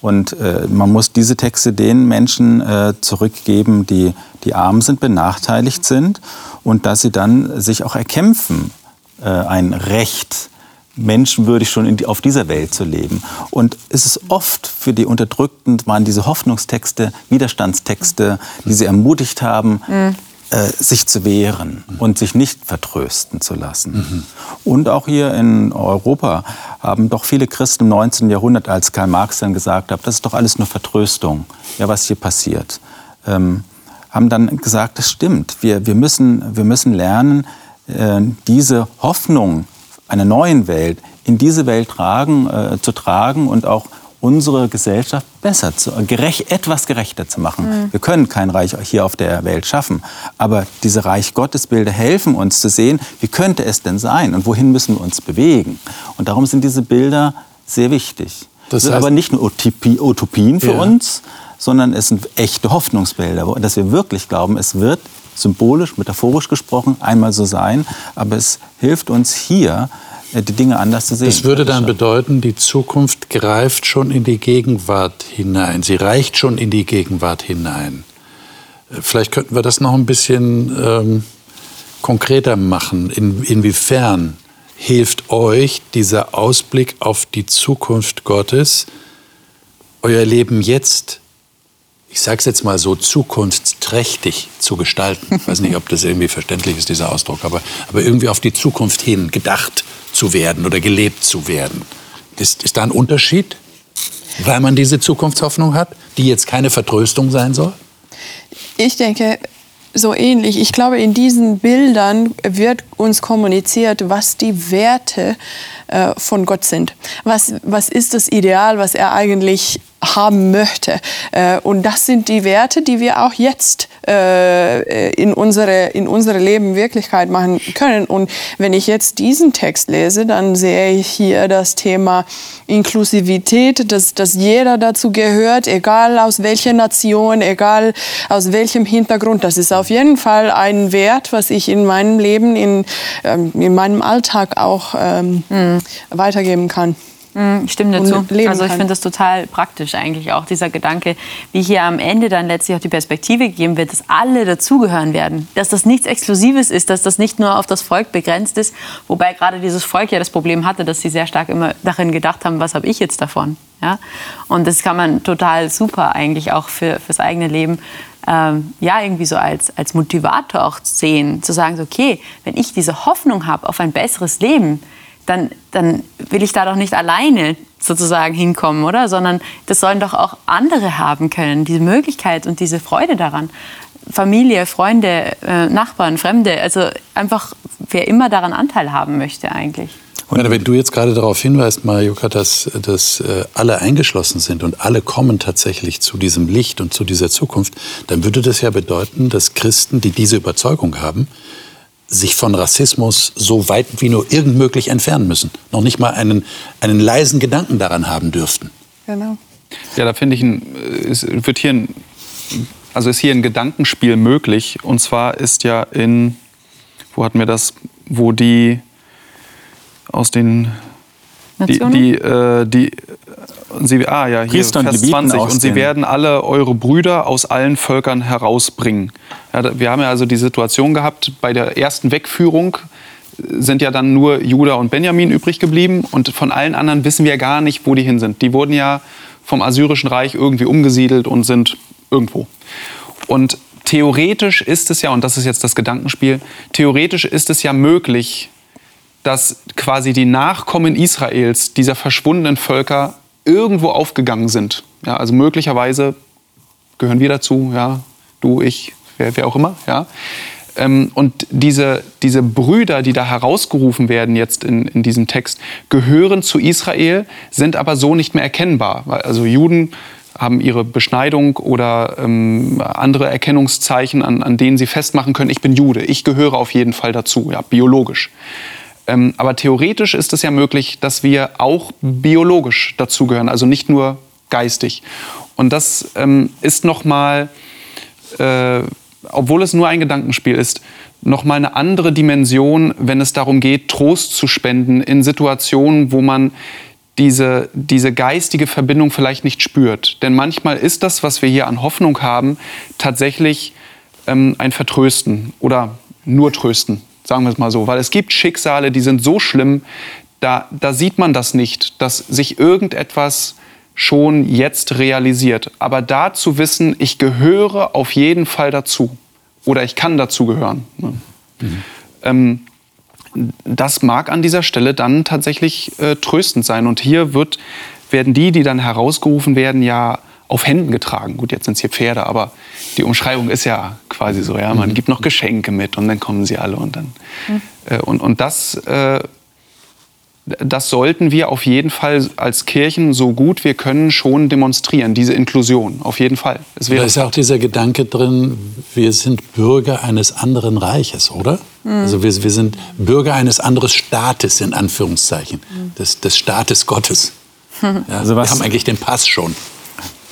Und äh, man muss diese Texte den Menschen äh, zurückgeben, die, die arm sind, benachteiligt sind und dass sie dann sich auch erkämpfen, äh, ein Recht menschenwürdig schon die, auf dieser Welt zu leben. Und es ist oft für die Unterdrückten, waren diese Hoffnungstexte, Widerstandstexte, die sie ermutigt haben, mhm. äh, sich zu wehren und sich nicht vertrösten zu lassen. Mhm. Und auch hier in Europa haben doch viele Christen im 19. Jahrhundert, als Karl Marx dann gesagt hat, das ist doch alles nur Vertröstung, ja, was hier passiert, ähm, haben dann gesagt, das stimmt. Wir, wir, müssen, wir müssen lernen, äh, diese Hoffnung, einer neuen Welt in diese Welt tragen, äh, zu tragen und auch unsere Gesellschaft besser zu, gerecht, etwas gerechter zu machen. Mhm. Wir können kein Reich hier auf der Welt schaffen, aber diese Reich Gottes Bilder helfen uns zu sehen, wie könnte es denn sein und wohin müssen wir uns bewegen. Und darum sind diese Bilder sehr wichtig. Das sind aber nicht nur Utopie, Utopien für ja. uns, sondern es sind echte Hoffnungsbilder, dass wir wirklich glauben, es wird symbolisch, metaphorisch gesprochen einmal so sein, aber es hilft uns hier, äh, die Dinge anders zu sehen. Das würde dann bedeuten, die Zukunft greift schon in die Gegenwart hinein. Sie reicht schon in die Gegenwart hinein. Äh, vielleicht könnten wir das noch ein bisschen ähm, konkreter machen. In, inwiefern hilft euch dieser Ausblick auf die Zukunft Gottes, euer Leben jetzt ich sage es jetzt mal so, zukunftsträchtig zu gestalten. Ich weiß nicht, ob das irgendwie verständlich ist, dieser Ausdruck, aber, aber irgendwie auf die Zukunft hin gedacht zu werden oder gelebt zu werden. Ist, ist da ein Unterschied, weil man diese Zukunftshoffnung hat, die jetzt keine Vertröstung sein soll? Ich denke, so ähnlich. Ich glaube, in diesen Bildern wird uns kommuniziert, was die Werte äh, von Gott sind. Was, was ist das Ideal, was er eigentlich haben möchte. Äh, und das sind die Werte, die wir auch jetzt äh, in unsere, in unsere Leben Wirklichkeit machen können. Und wenn ich jetzt diesen Text lese, dann sehe ich hier das Thema Inklusivität, dass, dass jeder dazu gehört, egal aus welcher Nation, egal aus welchem Hintergrund. Das ist auf jeden Fall ein Wert, was ich in meinem Leben, in, ähm, in meinem Alltag auch ähm, mhm. Weitergeben kann. Mhm, ich stimme dazu. Also ich finde das total praktisch eigentlich auch, dieser Gedanke, wie hier am Ende dann letztlich auch die Perspektive gegeben wird, dass alle dazugehören werden. Dass das nichts Exklusives ist, dass das nicht nur auf das Volk begrenzt ist, wobei gerade dieses Volk ja das Problem hatte, dass sie sehr stark immer darin gedacht haben, was habe ich jetzt davon? Ja? Und das kann man total super eigentlich auch für, fürs eigene Leben ähm, ja, irgendwie so als, als Motivator auch sehen, zu sagen, so, okay, wenn ich diese Hoffnung habe auf ein besseres Leben, dann, dann will ich da doch nicht alleine sozusagen hinkommen, oder? Sondern das sollen doch auch andere haben können, diese Möglichkeit und diese Freude daran. Familie, Freunde, äh, Nachbarn, Fremde, also einfach wer immer daran Anteil haben möchte eigentlich. Und wenn du jetzt gerade darauf hinweist, Marjuka, dass, dass äh, alle eingeschlossen sind und alle kommen tatsächlich zu diesem Licht und zu dieser Zukunft, dann würde das ja bedeuten, dass Christen, die diese Überzeugung haben, sich von Rassismus so weit wie nur irgend möglich entfernen müssen. Noch nicht mal einen, einen leisen Gedanken daran haben dürften. Genau. Ja, da finde ich, ein, es wird hier ein, also ist hier ein Gedankenspiel möglich. Und zwar ist ja in, wo hatten wir das, wo die aus den die, die, äh, die, sie, ah ja, hier, Priester Vers 20. Und sie werden alle eure Brüder aus allen Völkern herausbringen. Ja, wir haben ja also die Situation gehabt, bei der ersten Wegführung sind ja dann nur Judah und Benjamin übrig geblieben. Und von allen anderen wissen wir gar nicht, wo die hin sind. Die wurden ja vom Assyrischen Reich irgendwie umgesiedelt und sind irgendwo. Und theoretisch ist es ja, und das ist jetzt das Gedankenspiel, theoretisch ist es ja möglich, dass quasi die Nachkommen Israels, dieser verschwundenen Völker, irgendwo aufgegangen sind. Ja, also möglicherweise gehören wir dazu, ja, du, ich, wer, wer auch immer. Ja. Ähm, und diese, diese Brüder, die da herausgerufen werden jetzt in, in diesem Text, gehören zu Israel, sind aber so nicht mehr erkennbar. Also Juden haben ihre Beschneidung oder ähm, andere Erkennungszeichen, an, an denen sie festmachen können, ich bin Jude, ich gehöre auf jeden Fall dazu, ja, biologisch. Ähm, aber theoretisch ist es ja möglich, dass wir auch biologisch dazugehören, also nicht nur geistig. Und das ähm, ist nochmal, äh, obwohl es nur ein Gedankenspiel ist, nochmal eine andere Dimension, wenn es darum geht, Trost zu spenden in Situationen, wo man diese, diese geistige Verbindung vielleicht nicht spürt. Denn manchmal ist das, was wir hier an Hoffnung haben, tatsächlich ähm, ein Vertrösten oder nur Trösten sagen wir es mal so. Weil es gibt Schicksale, die sind so schlimm, da, da sieht man das nicht, dass sich irgendetwas schon jetzt realisiert. Aber da zu wissen, ich gehöre auf jeden Fall dazu oder ich kann dazu gehören. Ne? Mhm. Ähm, das mag an dieser Stelle dann tatsächlich äh, tröstend sein. Und hier wird, werden die, die dann herausgerufen werden, ja auf Händen getragen. Gut, jetzt sind es hier Pferde, aber die Umschreibung ist ja quasi so, ja, man mhm. gibt noch Geschenke mit und dann kommen sie alle und dann. Mhm. Äh, und, und das, äh, das sollten wir auf jeden Fall als Kirchen so gut wir können schon demonstrieren, diese Inklusion, auf jeden Fall. Es da ist ja auch dieser Gedanke drin, wir sind Bürger eines anderen Reiches, oder? Mhm. Also wir, wir sind Bürger eines anderen Staates, in Anführungszeichen, mhm. des, des Staates Gottes. Ja, also wir haben eigentlich den Pass schon.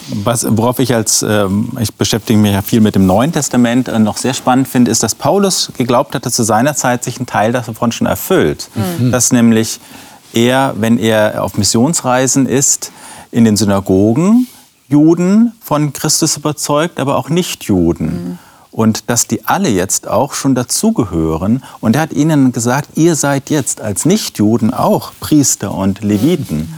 Was, worauf ich als, ähm, ich beschäftige mich ja viel mit dem Neuen Testament, äh, noch sehr spannend finde, ist, dass Paulus geglaubt hatte, zu seiner Zeit sich ein Teil davon schon erfüllt. Mhm. Dass nämlich er, wenn er auf Missionsreisen ist, in den Synagogen Juden von Christus überzeugt, aber auch Nichtjuden. Mhm. Und dass die alle jetzt auch schon dazugehören. Und er hat ihnen gesagt, ihr seid jetzt als Nichtjuden auch Priester und Leviten. Mhm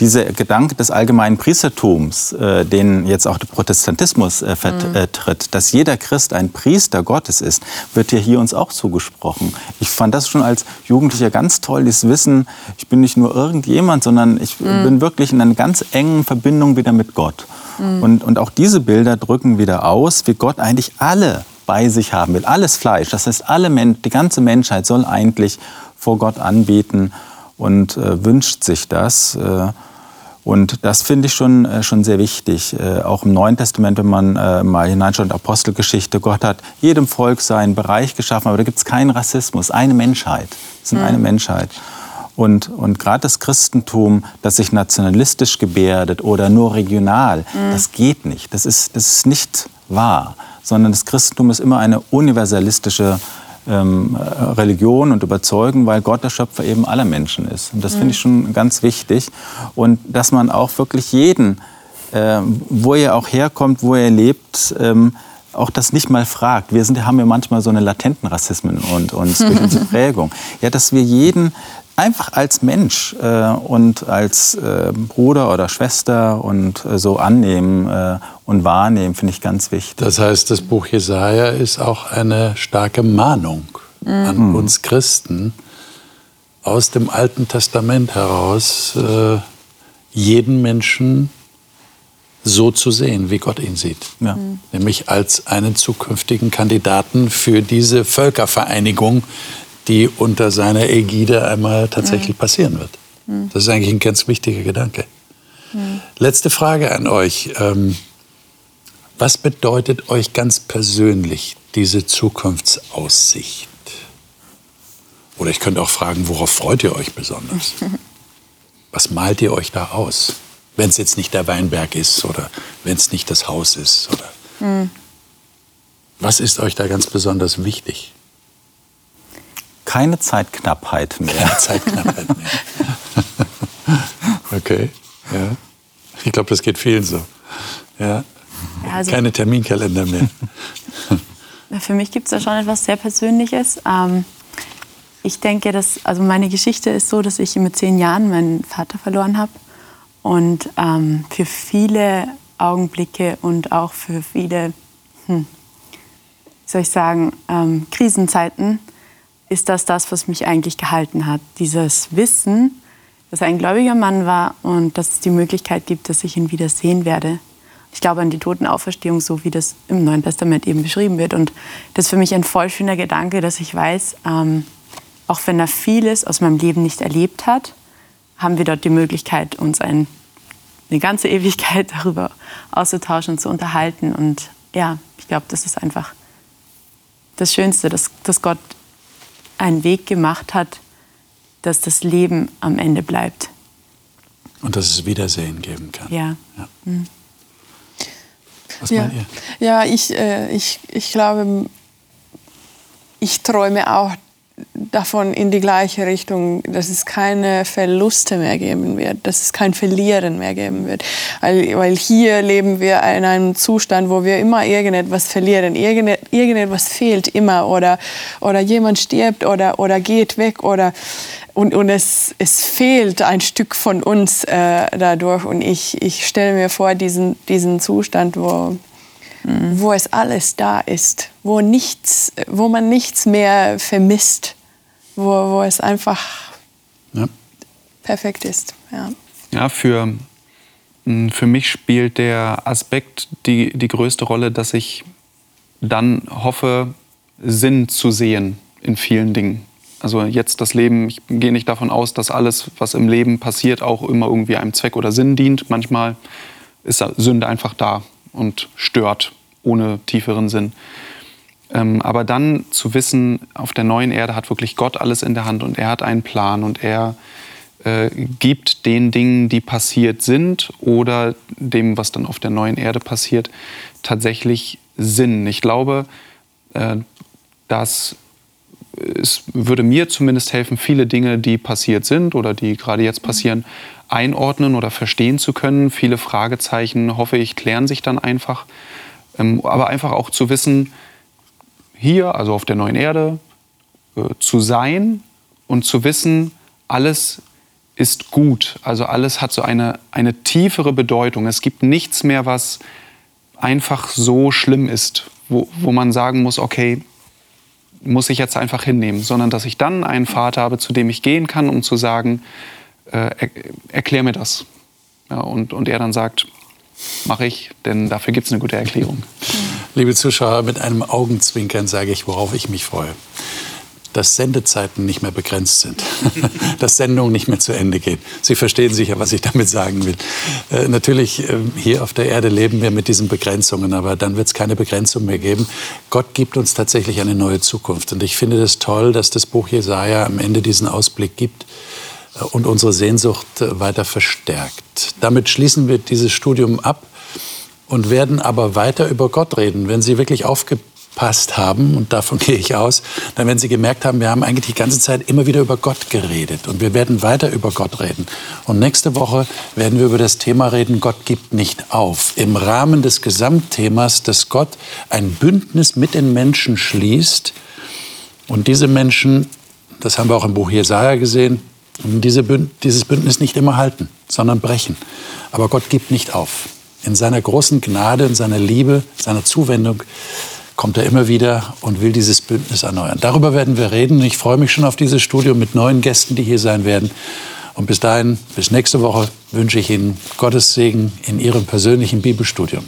dieser Gedanke des allgemeinen Priestertums, äh, den jetzt auch der Protestantismus äh, vertritt, mhm. dass jeder Christ ein Priester Gottes ist, wird ja hier uns auch zugesprochen. Ich fand das schon als Jugendlicher ganz toll, dieses Wissen, ich bin nicht nur irgendjemand, sondern ich mhm. bin wirklich in einer ganz engen Verbindung wieder mit Gott. Mhm. Und, und auch diese Bilder drücken wieder aus, wie Gott eigentlich alle bei sich haben will, alles Fleisch. Das heißt, alle Men die ganze Menschheit soll eigentlich vor Gott anbeten und äh, wünscht sich das. Äh, und das finde ich schon, äh, schon sehr wichtig. Äh, auch im Neuen Testament, wenn man äh, mal hineinschaut, Apostelgeschichte, Gott hat jedem Volk seinen Bereich geschaffen, aber da gibt es keinen Rassismus, eine Menschheit. Es sind mhm. eine Menschheit. Und, und gerade das Christentum, das sich nationalistisch gebärdet oder nur regional, mhm. das geht nicht. Das ist, das ist nicht wahr, sondern das Christentum ist immer eine universalistische ähm, Religion und Überzeugung, weil Gott der Schöpfer eben aller Menschen ist. Und das mhm. finde ich schon ganz wichtig. Und dass man auch wirklich jeden, äh, wo er auch herkommt, wo er lebt, ähm, auch das nicht mal fragt. Wir sind, haben ja manchmal so eine latenten Rassismen und uns durch unsere Prägung. Ja, dass wir jeden einfach als Mensch äh, und als äh, Bruder oder Schwester und äh, so annehmen äh, und wahrnehmen, finde ich ganz wichtig. Das heißt, das Buch Jesaja ist auch eine starke Mahnung mhm. an uns Christen aus dem Alten Testament heraus, äh, jeden Menschen so zu sehen, wie Gott ihn sieht. Ja. Mhm. Nämlich als einen zukünftigen Kandidaten für diese Völkervereinigung, die unter seiner Ägide einmal tatsächlich mhm. passieren wird. Mhm. Das ist eigentlich ein ganz wichtiger Gedanke. Mhm. Letzte Frage an euch. Ähm, was bedeutet euch ganz persönlich diese Zukunftsaussicht? Oder ich könnte auch fragen, worauf freut ihr euch besonders? Was malt ihr euch da aus? Wenn es jetzt nicht der Weinberg ist oder wenn es nicht das Haus ist. Oder mhm. Was ist euch da ganz besonders wichtig? Keine Zeitknappheit mehr. Keine Zeitknappheit mehr. okay, ja. Ich glaube, das geht vielen so. Ja. Also, Keine Terminkalender mehr. Für mich gibt es da schon etwas sehr Persönliches. Ähm, ich denke, dass, also meine Geschichte ist so, dass ich mit zehn Jahren meinen Vater verloren habe. Und ähm, für viele Augenblicke und auch für viele, hm, wie soll ich sagen, ähm, Krisenzeiten ist das das, was mich eigentlich gehalten hat. Dieses Wissen, dass er ein gläubiger Mann war und dass es die Möglichkeit gibt, dass ich ihn wieder sehen werde. Ich glaube an die Totenauferstehung, so wie das im Neuen Testament eben beschrieben wird. Und das ist für mich ein voll schöner Gedanke, dass ich weiß, ähm, auch wenn er vieles aus meinem Leben nicht erlebt hat, haben wir dort die Möglichkeit, uns ein, eine ganze Ewigkeit darüber auszutauschen und zu unterhalten. Und ja, ich glaube, das ist einfach das Schönste, dass, dass Gott einen Weg gemacht hat, dass das Leben am Ende bleibt. Und dass es Wiedersehen geben kann. Ja. ja. Mhm. Was ja. meint ihr? Ja, ich, äh, ich, ich glaube, ich träume auch davon in die gleiche Richtung, dass es keine Verluste mehr geben wird, dass es kein Verlieren mehr geben wird. Weil, weil hier leben wir in einem Zustand, wo wir immer irgendetwas verlieren, irgendetwas fehlt immer oder, oder jemand stirbt oder, oder geht weg oder und, und es, es fehlt ein Stück von uns äh, dadurch. Und ich, ich stelle mir vor, diesen, diesen Zustand, wo, mhm. wo es alles da ist, wo, nichts, wo man nichts mehr vermisst, wo, wo es einfach ja. perfekt ist. Ja, ja für, für mich spielt der Aspekt die, die größte Rolle, dass ich dann hoffe, Sinn zu sehen in vielen Dingen. Also jetzt das Leben, ich gehe nicht davon aus, dass alles, was im Leben passiert, auch immer irgendwie einem Zweck oder Sinn dient. Manchmal ist Sünde einfach da und stört ohne tieferen Sinn. Ähm, aber dann zu wissen, auf der neuen Erde hat wirklich Gott alles in der Hand und er hat einen Plan und er äh, gibt den Dingen, die passiert sind oder dem, was dann auf der neuen Erde passiert, tatsächlich Sinn. Ich glaube, äh, dass es würde mir zumindest helfen, viele Dinge, die passiert sind oder die gerade jetzt passieren, einordnen oder verstehen zu können. Viele Fragezeichen, hoffe ich, klären sich dann einfach. Ähm, aber einfach auch zu wissen, hier, also auf der neuen Erde, äh, zu sein und zu wissen, alles ist gut. Also alles hat so eine, eine tiefere Bedeutung. Es gibt nichts mehr, was einfach so schlimm ist, wo, wo man sagen muss, okay, muss ich jetzt einfach hinnehmen, sondern dass ich dann einen Vater habe, zu dem ich gehen kann, um zu sagen, äh, er, erklär mir das. Ja, und, und er dann sagt, mache ich, denn dafür gibt es eine gute Erklärung. Liebe Zuschauer, mit einem Augenzwinkern sage ich, worauf ich mich freue dass Sendezeiten nicht mehr begrenzt sind, dass Sendungen nicht mehr zu Ende gehen. Sie verstehen sicher, was ich damit sagen will. Äh, natürlich, äh, hier auf der Erde leben wir mit diesen Begrenzungen, aber dann wird es keine Begrenzung mehr geben. Gott gibt uns tatsächlich eine neue Zukunft. Und ich finde es das toll, dass das Buch Jesaja am Ende diesen Ausblick gibt und unsere Sehnsucht äh, weiter verstärkt. Damit schließen wir dieses Studium ab und werden aber weiter über Gott reden. Wenn Sie wirklich aufgepasst haben, und davon gehe ich aus, dann werden Sie gemerkt haben, wir haben eigentlich die ganze Zeit immer wieder über Gott geredet. Und wir werden weiter über Gott reden. Und nächste Woche werden wir über das Thema reden, Gott gibt nicht auf. Im Rahmen des Gesamtthemas, dass Gott ein Bündnis mit den Menschen schließt. Und diese Menschen, das haben wir auch im Buch Jesaja gesehen, diese Bünd dieses Bündnis nicht immer halten, sondern brechen. Aber Gott gibt nicht auf. In seiner großen Gnade, in seiner Liebe, seiner Zuwendung kommt er immer wieder und will dieses Bündnis erneuern. Darüber werden wir reden. Ich freue mich schon auf dieses Studium mit neuen Gästen, die hier sein werden. Und bis dahin, bis nächste Woche, wünsche ich Ihnen Gottes Segen in Ihrem persönlichen Bibelstudium.